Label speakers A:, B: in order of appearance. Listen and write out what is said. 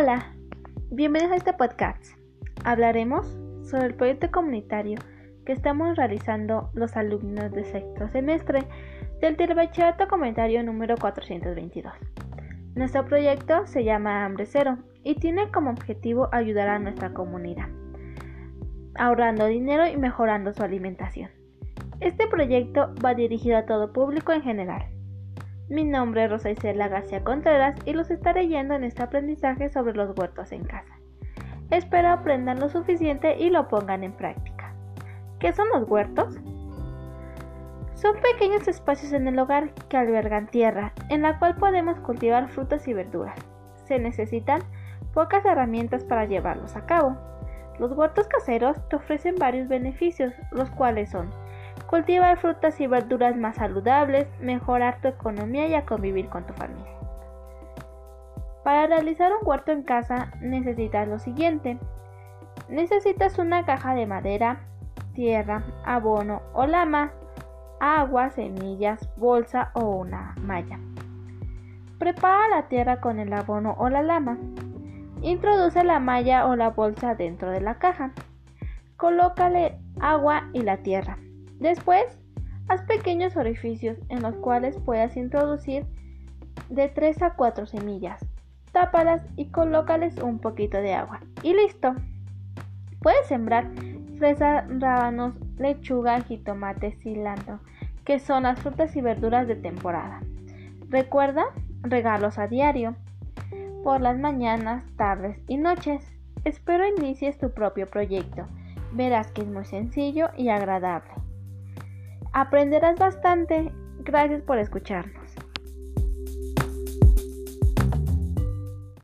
A: Hola, bienvenidos a este podcast. Hablaremos sobre el proyecto comunitario que estamos realizando los alumnos de sexto semestre del Telebachillerato Comunitario número 422. Nuestro proyecto se llama Hambre Cero y tiene como objetivo ayudar a nuestra comunidad, ahorrando dinero y mejorando su alimentación. Este proyecto va dirigido a todo público en general mi nombre es Rosa Isela García Contreras y los estaré yendo en este aprendizaje sobre los huertos en casa. Espero aprendan lo suficiente y lo pongan en práctica. ¿Qué son los huertos? Son pequeños espacios en el hogar que albergan tierra, en la cual podemos cultivar frutas y verduras. Se necesitan pocas herramientas para llevarlos a cabo. Los huertos caseros te ofrecen varios beneficios, los cuales son cultivar frutas y verduras más saludables, mejorar tu economía y a convivir con tu familia. Para realizar un huerto en casa necesitas lo siguiente. Necesitas una caja de madera, tierra, abono o lama, agua, semillas, bolsa o una malla. Prepara la tierra con el abono o la lama. Introduce la malla o la bolsa dentro de la caja. Colócale agua y la tierra. Después, haz pequeños orificios en los cuales puedas introducir de 3 a 4 semillas. Tápalas y colócales un poquito de agua. Y listo. Puedes sembrar fresas, rábanos, lechuga, jitomate, cilantro, que son las frutas y verduras de temporada. Recuerda regalos a diario, por las mañanas, tardes y noches. Espero inicies tu propio proyecto. Verás que es muy sencillo y agradable. Aprenderás bastante. Gracias por escucharnos.